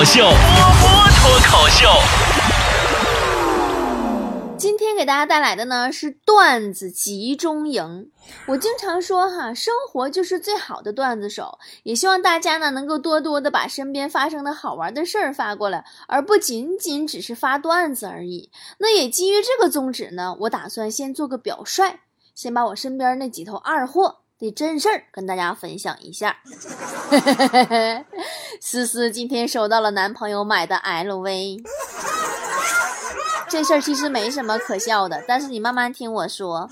口秀，波波脱口秀。今天给大家带来的呢是段子集中营。我经常说哈，生活就是最好的段子手，也希望大家呢能够多多的把身边发生的好玩的事儿发过来，而不仅仅只是发段子而已。那也基于这个宗旨呢，我打算先做个表率，先把我身边那几头二货的真事儿跟大家分享一下。思思今天收到了男朋友买的 LV。这事儿其实没什么可笑的，但是你慢慢听我说。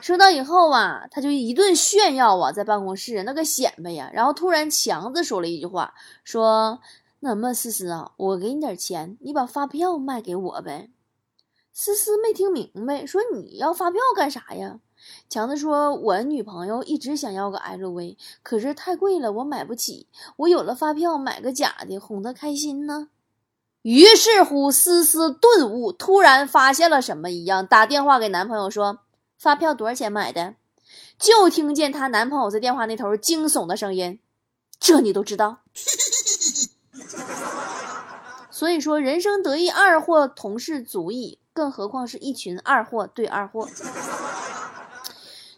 收到以后啊，他就一顿炫耀啊，在办公室那个显摆呀。然后突然强子说了一句话，说：“那么思思啊，我给你点钱，你把发票卖给我呗。”思思没听明白，说：“你要发票干啥呀？”强子说：“我女朋友一直想要个 LV，可是太贵了，我买不起。我有了发票，买个假的，哄她开心呢。”于是乎，思思顿悟，突然发现了什么一样，打电话给男朋友说：“发票多少钱买的？”就听见她男朋友在电话那头惊悚的声音：“这你都知道？” 所以说，人生得意二货同事足矣，更何况是一群二货对二货。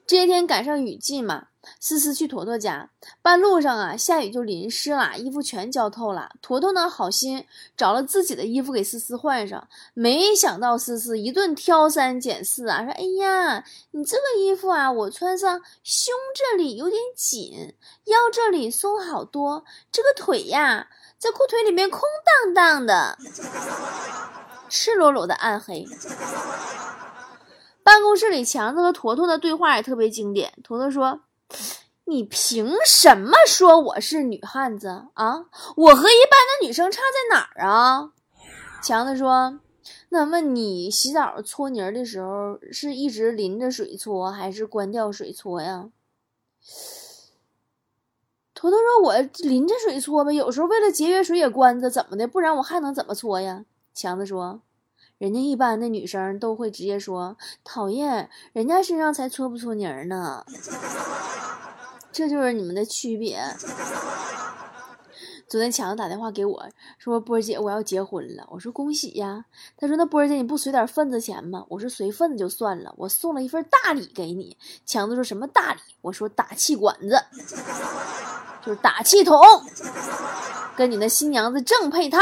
这些天赶上雨季嘛。思思去坨坨家，半路上啊，下雨就淋湿了，衣服全浇透了。坨坨呢，好心找了自己的衣服给思思换上，没想到思思一顿挑三拣四啊，说：“哎呀，你这个衣服啊，我穿上胸这里有点紧，腰这里松好多，这个腿呀，在裤腿里面空荡荡的，赤裸裸的暗黑。”办公室里，强子和坨坨的对话也特别经典。坨坨说。你凭什么说我是女汉子啊？我和一般的女生差在哪儿啊？强子说：“那么你洗澡搓泥儿的时候是一直淋着水搓，还是关掉水搓呀？”坨坨说：“我淋着水搓呗，有时候为了节约水也关着，怎么的？不然我还能怎么搓呀？”强子说：“人家一般的女生都会直接说讨厌，人家身上才搓不搓泥儿呢。”这就是你们的区别。昨天强子打电话给我说：“波儿姐，我要结婚了。”我说：“恭喜呀！”他说：“那波儿姐，你不随点份子钱吗？”我说：“随份子就算了，我送了一份大礼给你。”强子说什么大礼？我说：“打气管子，就是打气筒，跟你那新娘子正配套。”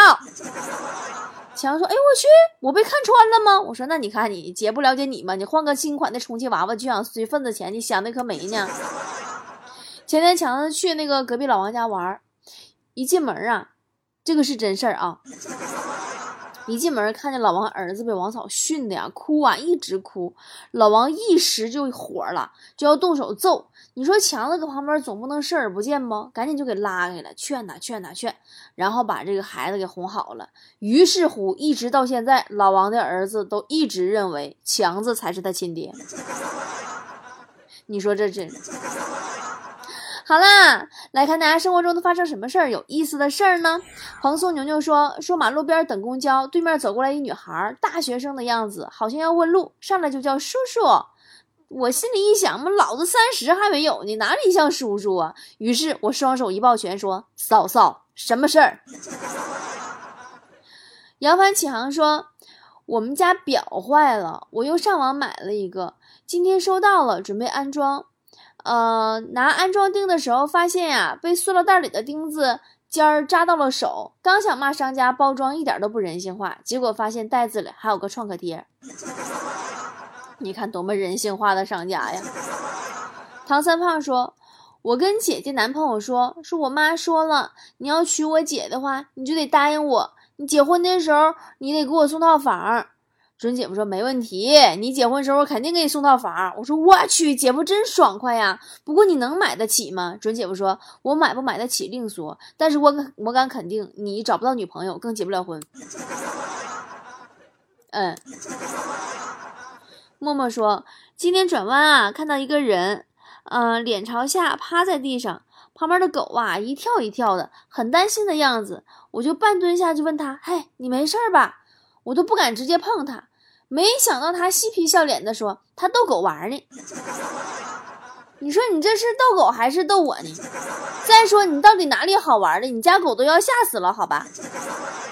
强子说：“哎呦我去，我被看穿了吗？”我说：“那你看你姐不了解你吗？你换个新款的充气娃娃就想随份子钱，你想的可没呢。”前天强子去那个隔壁老王家玩，一进门啊，这个是真事儿啊。一进门看见老王儿子被王嫂训的呀，哭啊，一直哭。老王一时就火了，就要动手揍。你说强子搁旁边总不能视而不见不？赶紧就给拉开了，劝他，劝他，劝，然后把这个孩子给哄好了。于是乎，一直到现在，老王的儿子都一直认为强子才是他亲爹。你说这真？好啦，来看大家生活中都发生什么事儿有意思的事儿呢？蓬松牛牛说说马路边等公交，对面走过来一女孩，大学生的样子，好像要问路，上来就叫叔叔。我心里一想，嘛，老子三十还没有呢，哪里像叔叔啊？于是我双手一抱拳说：“嫂嫂，什么事儿？”扬帆起航说：“我们家表坏了，我又上网买了一个，今天收到了，准备安装。”呃，拿安装钉的时候发现呀，被塑料袋里的钉子尖儿扎到了手。刚想骂商家包装一点都不人性化，结果发现袋子里还有个创可贴。你看多么人性化的商家呀！唐三胖说：“我跟姐姐男朋友说，说我妈说了，你要娶我姐的话，你就得答应我，你结婚的时候你得给我送套房。”准姐夫说没问题，你结婚时候肯定给你送套房。我说我去，姐夫真爽快呀。不过你能买得起吗？准姐夫说，我买不买得起另说，但是我我敢肯定，你找不到女朋友，更结不了婚。嗯。默默说，今天转弯啊，看到一个人，嗯，脸朝下趴在地上，旁边的狗啊一跳一跳的，很担心的样子。我就半蹲下去问他，嘿，你没事吧？我都不敢直接碰他。没想到他嬉皮笑脸的说：“他逗狗玩呢。”你说你这是逗狗还是逗我呢？再说你到底哪里好玩的？你家狗都要吓死了，好吧？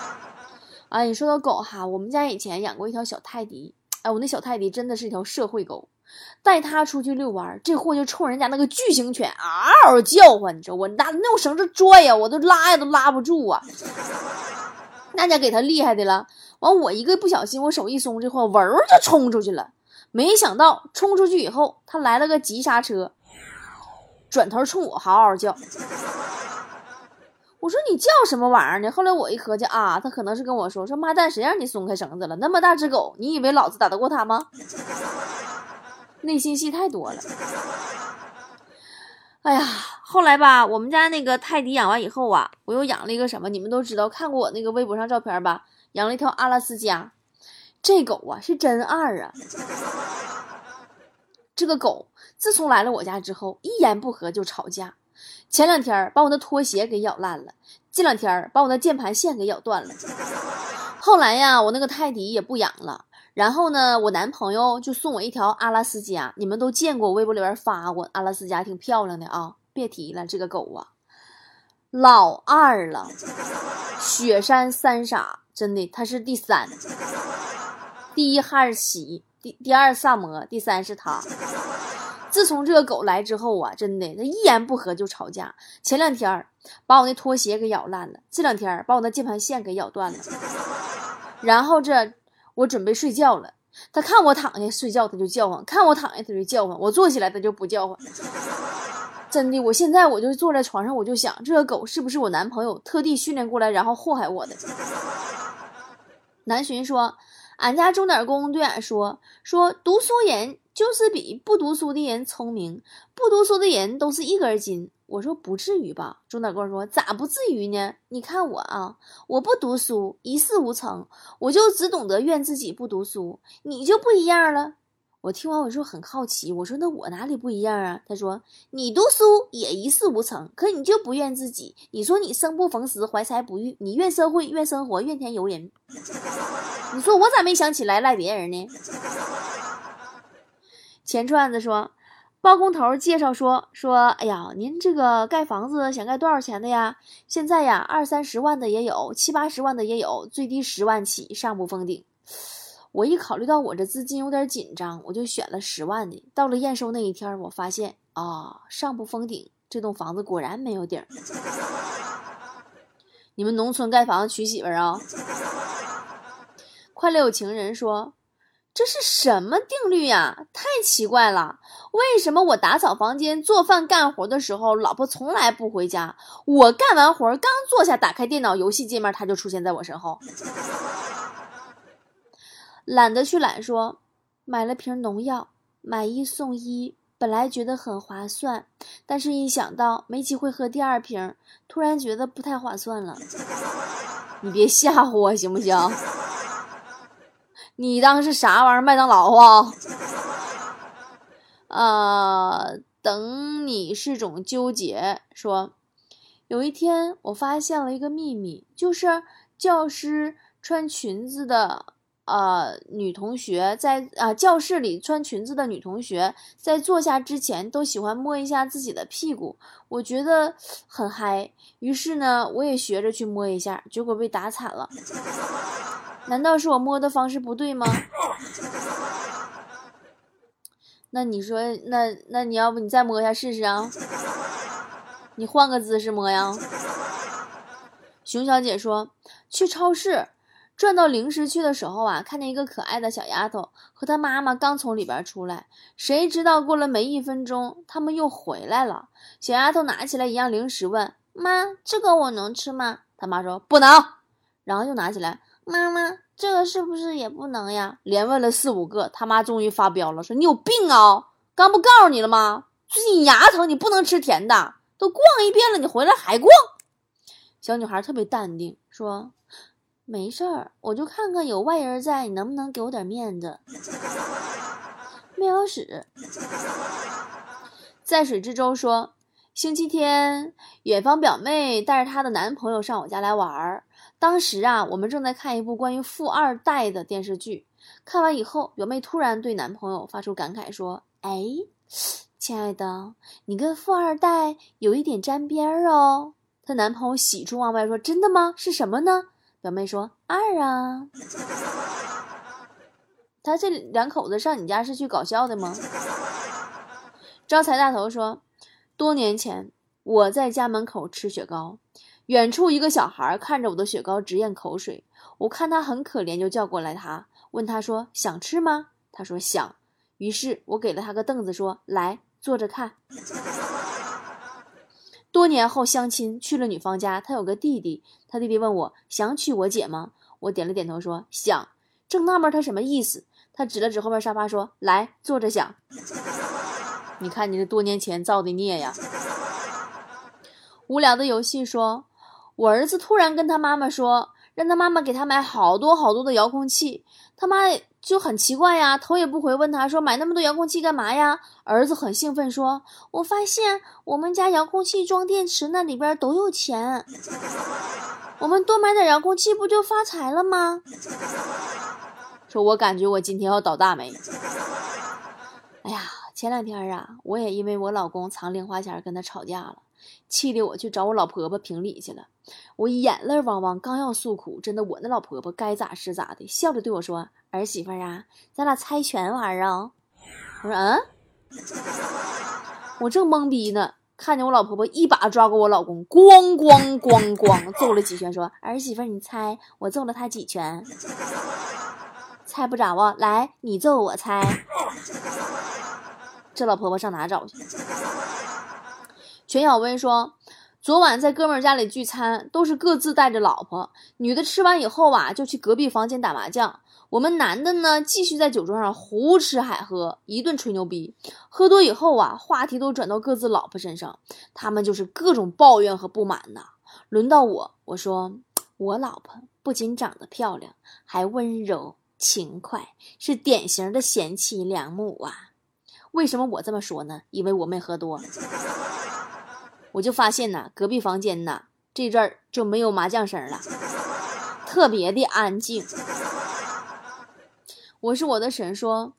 哎，你说到狗哈，我们家以前养过一条小泰迪，哎，我那小泰迪真的是一条社会狗，带它出去遛弯，这货就冲人家那个巨型犬嗷嗷叫唤，你知道我拿那用绳子拽呀，我都拉呀都拉不住啊，那家给他厉害的了。完，我一个不小心，我手一松，这货嗡就冲出去了。没想到冲出去以后，他来了个急刹车，转头冲我嗷嗷叫。我说你叫什么玩意儿呢？后来我一合计啊，他可能是跟我说说妈蛋，谁让你松开绳子了？那么大只狗，你以为老子打得过他吗？内心戏太多了。哎呀，后来吧，我们家那个泰迪养完以后啊，我又养了一个什么？你们都知道，看过我那个微博上照片吧？养了一条阿拉斯加，这狗啊是真二啊！这个狗自从来了我家之后，一言不合就吵架。前两天把我的拖鞋给咬烂了，这两天把我的键盘线给咬断了。后来呀，我那个泰迪也不养了。然后呢，我男朋友就送我一条阿拉斯加，你们都见过，微博里边发过，阿拉斯加挺漂亮的啊。别提了，这个狗啊，老二了，雪山三傻。真的，他是第三，第一哈士奇，第第二萨摩，第三是他。自从这个狗来之后啊，真的，他一言不合就吵架。前两天把我那拖鞋给咬烂了，这两天把我那键盘线给咬断了。然后这我准备睡觉了，他看我躺下睡觉，他就叫唤；看我躺下，他就叫唤；我坐起来，他就不叫唤。真的，我现在我就坐在床上，我就想，这个狗是不是我男朋友特地训练过来，然后祸害我的？南巡说：“俺家钟点工对俺说，说读书人就是比不读书的人聪明，不读书的人都是一根筋。”我说：“不至于吧？”钟点工说：“咋不至于呢？你看我啊，我不读书，一事无成，我就只懂得怨自己不读书，你就不一样了。”我听完我说很好奇，我说那我哪里不一样啊？他说你读书也一事无成，可你就不怨自己。你说你生不逢时，怀才不遇，你怨社会，怨生活，怨天尤人。你说我咋没想起来赖别人呢？钱串子说，包工头介绍说说，哎呀，您这个盖房子想盖多少钱的呀？现在呀，二三十万的也有，七八十万的也有，最低十万起，上不封顶。我一考虑到我这资金有点紧张，我就选了十万的。到了验收那一天，我发现啊，上不封顶，这栋房子果然没有顶。你们农村盖房子娶媳妇儿啊？快乐有情人说：“这是什么定律呀？太奇怪了！为什么我打扫房间、做饭、干活的时候，老婆从来不回家？我干完活刚坐下，打开电脑游戏界面，她就出现在我身后。”懒得去懒说，买了瓶农药，买一送一，本来觉得很划算，但是一想到没机会喝第二瓶，突然觉得不太划算了。你别吓唬我行不行？你当是啥玩意儿？麦当劳啊？呃，等你是种纠结。说，有一天我发现了一个秘密，就是教师穿裙子的。呃，女同学在啊教室里穿裙子的女同学在坐下之前都喜欢摸一下自己的屁股，我觉得很嗨。于是呢，我也学着去摸一下，结果被打惨了。难道是我摸的方式不对吗？那你说，那那你要不你再摸一下试试啊？你换个姿势摸呀。熊小姐说，去超市。转到零食区的时候啊，看见一个可爱的小丫头和她妈妈刚从里边出来，谁知道过了没一分钟，他们又回来了。小丫头拿起来一样零食，问妈：“这个我能吃吗？”他妈说：“不能。”然后又拿起来，妈妈：“这个是不是也不能呀？”连问了四五个，他妈终于发飙了，说：“你有病啊！刚不告诉你了吗？最近牙疼，你不能吃甜的。都逛一遍了，你回来还逛。”小女孩特别淡定，说。没事儿，我就看看有外人在，你能不能给我点面子？喵屎。在水之舟说，星期天，远方表妹带着她的男朋友上我家来玩儿。当时啊，我们正在看一部关于富二代的电视剧。看完以后，表妹突然对男朋友发出感慨说：“哎，亲爱的，你跟富二代有一点沾边儿哦。”她男朋友喜出望外说：“真的吗？是什么呢？”表妹说：“二啊。”他这两口子上你家是去搞笑的吗？招财大头说：“多年前我在家门口吃雪糕，远处一个小孩看着我的雪糕直咽口水，我看他很可怜，就叫过来他，问他说想吃吗？他说想。于是我给了他个凳子，说来坐着看。多年后相亲去了女方家，他有个弟弟，他弟弟问我想娶我姐吗？我点了点头说想。正纳闷他什么意思，他指了指后面沙发说来坐着想。”你看你这多年前造的孽呀！无聊的游戏说，我儿子突然跟他妈妈说，让他妈妈给他买好多好多的遥控器，他妈就很奇怪呀，头也不回问他说买那么多遥控器干嘛呀？儿子很兴奋说，我发现我们家遥控器装电池那里边都有钱，我们多买点遥控器不就发财了吗？说我感觉我今天要倒大霉。哎呀！前两天啊，我也因为我老公藏零花钱跟他吵架了，气得我去找我老婆婆评理去了。我眼泪汪汪，刚要诉苦，真的，我那老婆婆该咋是咋的，笑着对我说：“儿媳妇啊，咱俩猜拳玩啊。”我说：“嗯。”我正懵逼呢，看见我老婆婆一把抓过我老公，咣咣咣咣揍了几拳，说：“儿媳妇，你猜我揍了他几拳？猜不着啊，来，你揍我猜。”这老婆婆上哪找去？全小薇说，昨晚在哥们儿家里聚餐，都是各自带着老婆。女的吃完以后啊，就去隔壁房间打麻将。我们男的呢，继续在酒桌上胡吃海喝，一顿吹牛逼。喝多以后啊，话题都转到各自老婆身上，他们就是各种抱怨和不满呐。轮到我，我说我老婆不仅长得漂亮，还温柔勤快，是典型的贤妻良母啊。为什么我这么说呢？因为我没喝多，我就发现呐，隔壁房间呐这阵儿就没有麻将声了，特别的安静。我是我的婶说，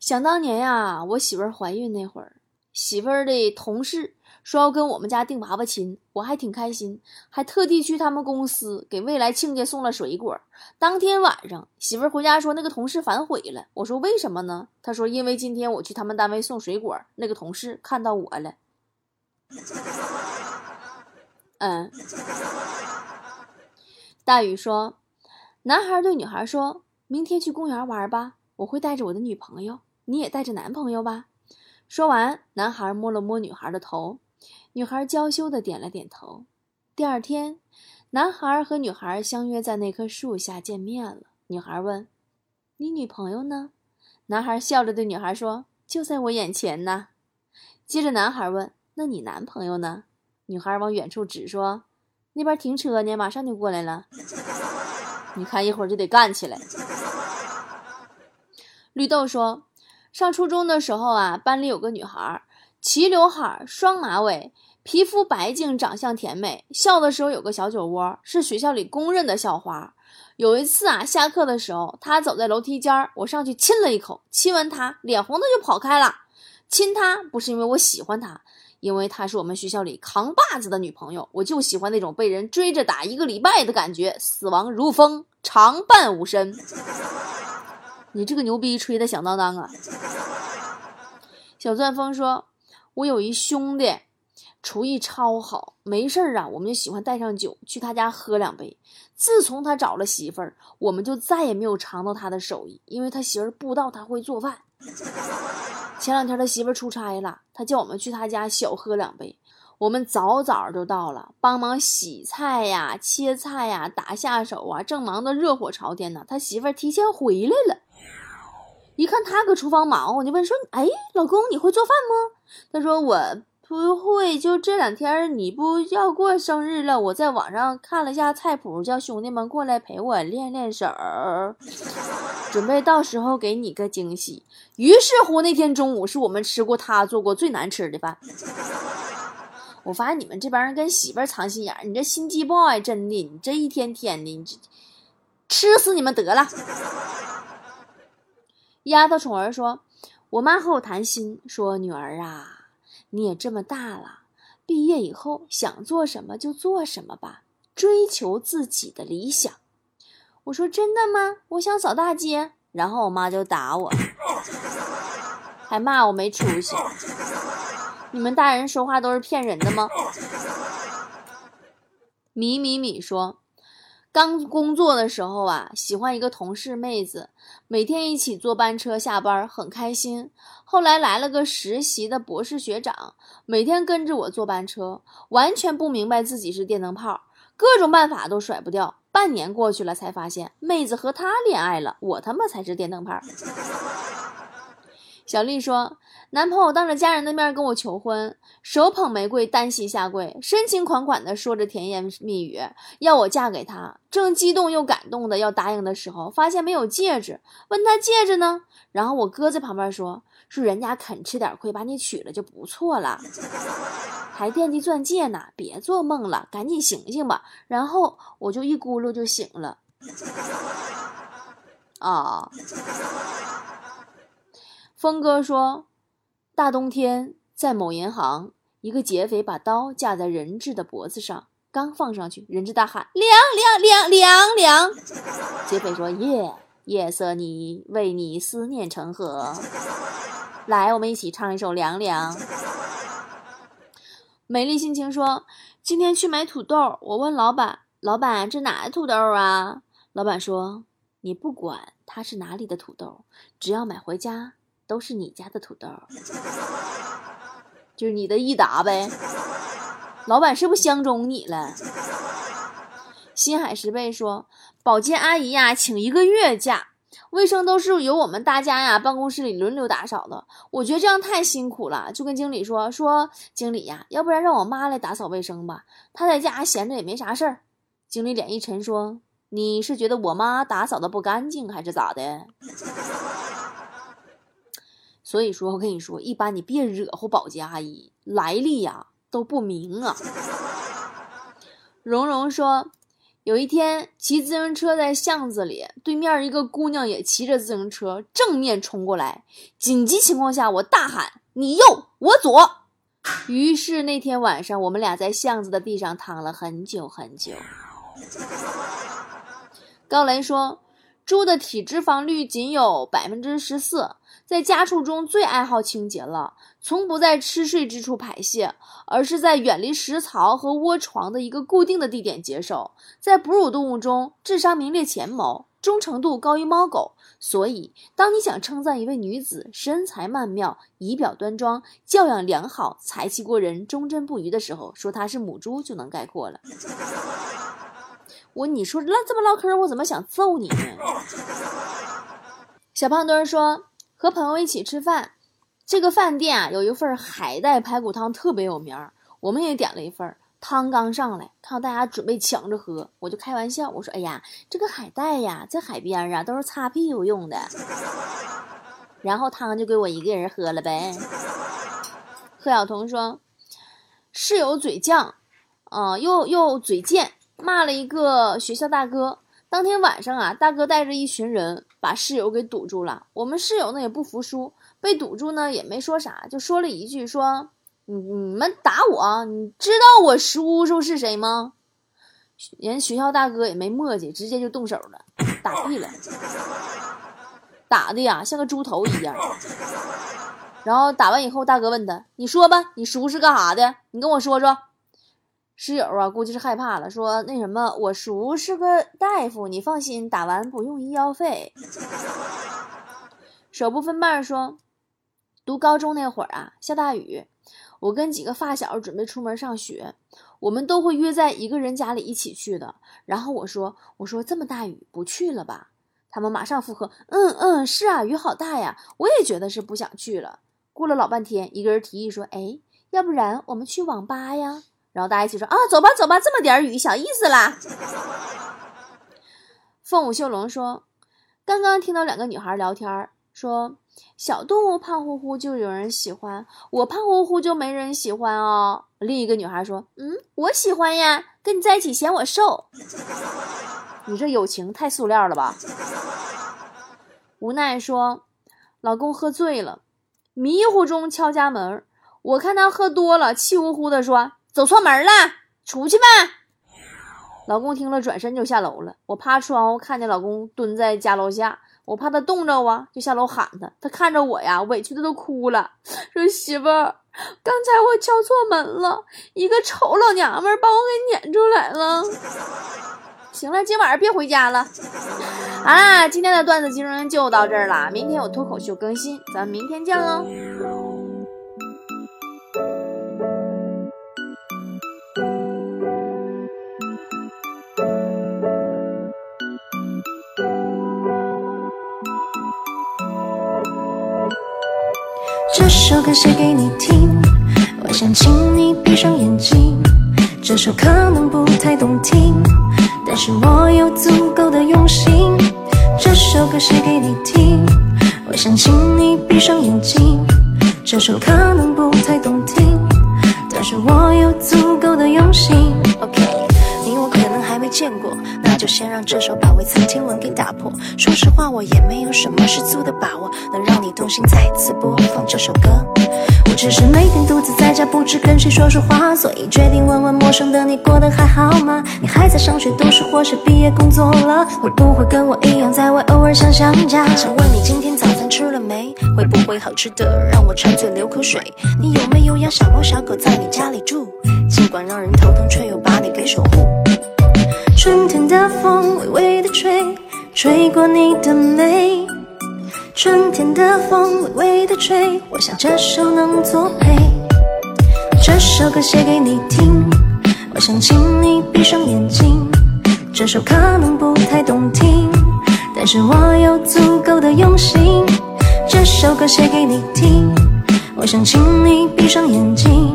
想当年呀，我媳妇儿怀孕那会儿，媳妇儿的同事。说要跟我们家订娃娃亲，我还挺开心，还特地去他们公司给未来亲家送了水果。当天晚上，媳妇儿回家说那个同事反悔了。我说为什么呢？他说因为今天我去他们单位送水果，那个同事看到我了。嗯，大宇说，男孩对女孩说，明天去公园玩吧，我会带着我的女朋友，你也带着男朋友吧。说完，男孩摸了摸女孩的头。女孩娇羞的点了点头。第二天，男孩和女孩相约在那棵树下见面了。女孩问：“你女朋友呢？”男孩笑着对女孩说：“就在我眼前呢。”接着，男孩问：“那你男朋友呢？”女孩往远处指说：“那边停车呢，马上就过来了。”你看，一会儿就得干起来。绿豆说：“上初中的时候啊，班里有个女孩。”齐刘海，双马尾，皮肤白净，长相甜美，笑的时候有个小酒窝，是学校里公认的校花。有一次啊，下课的时候，她走在楼梯间儿，我上去亲了一口，亲完她，脸红的就跑开了。亲她不是因为我喜欢她，因为她是我们学校里扛把子的女朋友，我就喜欢那种被人追着打一个礼拜的感觉，死亡如风，常伴吾身。你这个牛逼吹的响当当啊！小钻风说。我有一兄弟，厨艺超好，没事儿啊，我们就喜欢带上酒去他家喝两杯。自从他找了媳妇儿，我们就再也没有尝到他的手艺，因为他媳妇儿不知道他会做饭。前两天他媳妇出差了，他叫我们去他家小喝两杯。我们早早就到了，帮忙洗菜呀、切菜呀、打下手啊，正忙得热火朝天呢。他媳妇提前回来了。一看他搁厨房忙我，就问说：“哎，老公，你会做饭吗？”他说：“我不会，就这两天你不要过生日了，我在网上看了下菜谱，叫兄弟们过来陪我练练手，准备到时候给你个惊喜。”于是乎，那天中午是我们吃过他做过最难吃的饭。我发现你们这帮人跟媳妇儿藏心眼儿，你这心机 boy 真的，你这一天天的，你这吃死你们得了。丫头宠儿说：“我妈和我谈心，说女儿啊，你也这么大了，毕业以后想做什么就做什么吧，追求自己的理想。”我说：“真的吗？我想扫大街。”然后我妈就打我，还骂我没出息。你们大人说话都是骗人的吗？米米米说。刚工作的时候啊，喜欢一个同事妹子，每天一起坐班车下班，很开心。后来来了个实习的博士学长，每天跟着我坐班车，完全不明白自己是电灯泡，各种办法都甩不掉。半年过去了，才发现妹子和他恋爱了，我他妈才是电灯泡。小丽说。男朋友当着家人的面跟我求婚，手捧玫瑰，单膝下跪，深情款款的说着甜言蜜语，要我嫁给他。正激动又感动的要答应的时候，发现没有戒指，问他戒指呢？然后我哥在旁边说：“说人家肯吃点亏，把你娶了就不错了，还惦记钻戒呢，别做梦了，赶紧醒醒吧。”然后我就一咕噜就醒了。啊，峰哥说。大冬天，在某银行，一个劫匪把刀架在人质的脖子上，刚放上去，人质大喊：“凉凉凉凉凉！” 劫匪说：“夜夜色你，为你思念成河。”来，我们一起唱一首《凉凉》。美丽心情说：“今天去买土豆，我问老板，老板这哪的土豆啊？老板说：你不管它是哪里的土豆，只要买回家。”都是你家的土豆，就是你的益达呗。老板是不是相中你了？新海十倍说，保洁阿姨呀，请一个月假，卫生都是由我们大家呀办公室里轮流打扫的。我觉得这样太辛苦了，就跟经理说说，经理呀，要不然让我妈来打扫卫生吧，她在家闲着也没啥事儿。经理脸一沉说，你是觉得我妈打扫的不干净，还是咋的？所以说，我跟你说，一般你别惹祸保洁阿姨，来历呀都不明啊。蓉蓉说，有一天骑自行车在巷子里，对面一个姑娘也骑着自行车正面冲过来，紧急情况下，我大喊：“你右，我左。”于是那天晚上，我们俩在巷子的地上躺了很久很久。高雷说，猪的体脂肪率仅有百分之十四。在家畜中最爱好清洁了，从不在吃睡之处排泄，而是在远离食槽和窝床的一个固定的地点接受。在哺乳动物中，智商名列前茅，忠诚度高于猫狗。所以，当你想称赞一位女子身材曼妙、仪表端庄、教养良好、才气过人、忠贞不渝的时候，说她是母猪就能概括了。我你说唠这么唠嗑，我怎么想揍你呢？小胖墩说。和朋友一起吃饭，这个饭店啊有一份海带排骨汤特别有名儿，我们也点了一份。汤刚上来，看到大家准备抢着喝，我就开玩笑，我说：“哎呀，这个海带呀，在海边啊都是擦屁股用的。”然后汤就给我一个人喝了呗。贺晓彤说：“室友嘴犟，啊，又又嘴贱，骂了一个学校大哥。当天晚上啊，大哥带着一群人。”把室友给堵住了，我们室友呢也不服输，被堵住呢也没说啥，就说了一句：“说你们打我，你知道我叔叔是谁吗？”人学校大哥也没墨迹，直接就动手了，打屁了，打的呀像个猪头一样。然后打完以后，大哥问他：“你说吧，你叔是干啥的？你跟我说说。”室友啊，估计是害怕了，说那什么，我叔是个大夫，你放心，打完不用医药费。手不分瓣说，读高中那会儿啊，下大雨，我跟几个发小准备出门上学，我们都会约在一个人家里一起去的。然后我说，我说这么大雨不去了吧？他们马上附和，嗯嗯，是啊，雨好大呀，我也觉得是不想去了。过了老半天，一个人提议说，哎，要不然我们去网吧呀？然后大家一起说啊，走吧，走吧，这么点雨，小意思啦。凤舞秀龙说，刚刚听到两个女孩聊天，说小动物胖乎乎就有人喜欢，我胖乎乎就没人喜欢哦。另一个女孩说，嗯，我喜欢呀，跟你在一起嫌我瘦。你这友情太塑料了吧？无奈说，老公喝醉了，迷糊中敲家门。我看他喝多了，气呼呼的说：“走错门了，出去吧。”老公听了，转身就下楼了。我趴窗户看见老公蹲在家楼下，我怕他冻着啊，就下楼喊他。他看着我呀，委屈的都哭了，说：“媳妇儿，刚才我敲错门了，一个丑老娘们把我给撵出来了。”行了，今晚上别回家了。啊，今天的段子精神就到这儿了，明天有脱口秀更新，咱们明天见喽。这首歌写给你听，我想请你闭上眼睛。这首可能不太动听，但是我有足够的用心。这首歌写给你听，我想请你闭上眼睛。这首可能不太动听，但是我有足够的用心。OK，你我可能还没见过，先让这首把未曾听闻给打破。说实话，我也没有什么十足的把握，能让你动心再次播放这首歌。我只是每天独自在家，不知跟谁说说话，所以决定问问陌生的你过得还好吗？你还在上学读书，或是毕业工作了？会不会跟我一样，在外偶尔想想家？想问你今天早餐吃了没？会不会好吃的让我馋嘴流口水？你有没有养小猫小狗在你家里住？尽管让人头疼，却又把你给守护。春天的风微微的吹，吹过你的眉。春天的风微微的吹，我想这首能作陪。这首歌写给你听，我想请你闭上眼睛。这首可能不太动听，但是我有足够的用心。这首歌写给你听，我想请你闭上眼睛。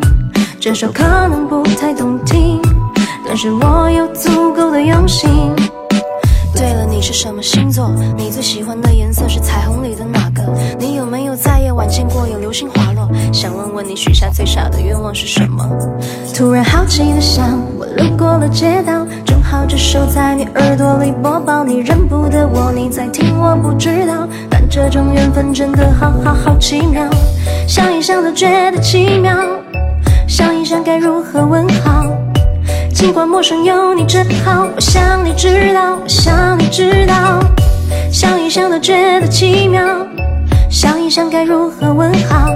这首可能不太动听，但是我有足够的用心。对了，你是什么星座？你最喜欢的颜色是彩虹里的哪个？你有没有在夜晚见过有流星滑落？想问问你许下最傻的愿望是什么？突然好奇的想，我路过了街道，正好这首在你耳朵里播报，你认不得我，你在听我不知道，但这种缘分真的好好好奇妙，想一想都觉得奇妙，想一想该如何问好。尽管陌生有你真好，我想你知道，我想你知道，想一想都觉得奇妙，想一想该如何问好。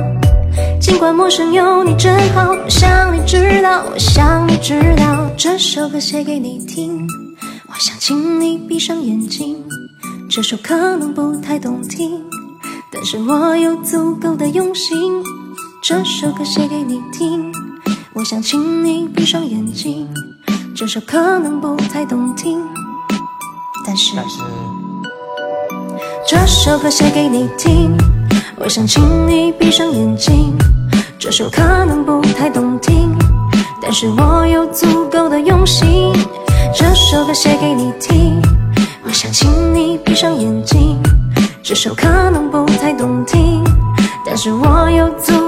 尽管陌生有你真好，我想你知道，我想你知道，这首歌写给你听，我想请你闭上眼睛。这首可能不太动听，但是我有足够的用心。这首歌写给你听，我想请你闭上眼睛。这首可能不太动听，但是这首歌写给你听，我想请你闭上眼睛。这首可能不太动听，但是我有足够的用心。这首歌写给你听，我想请你闭上眼睛。这首可能不太动听，但是我有足。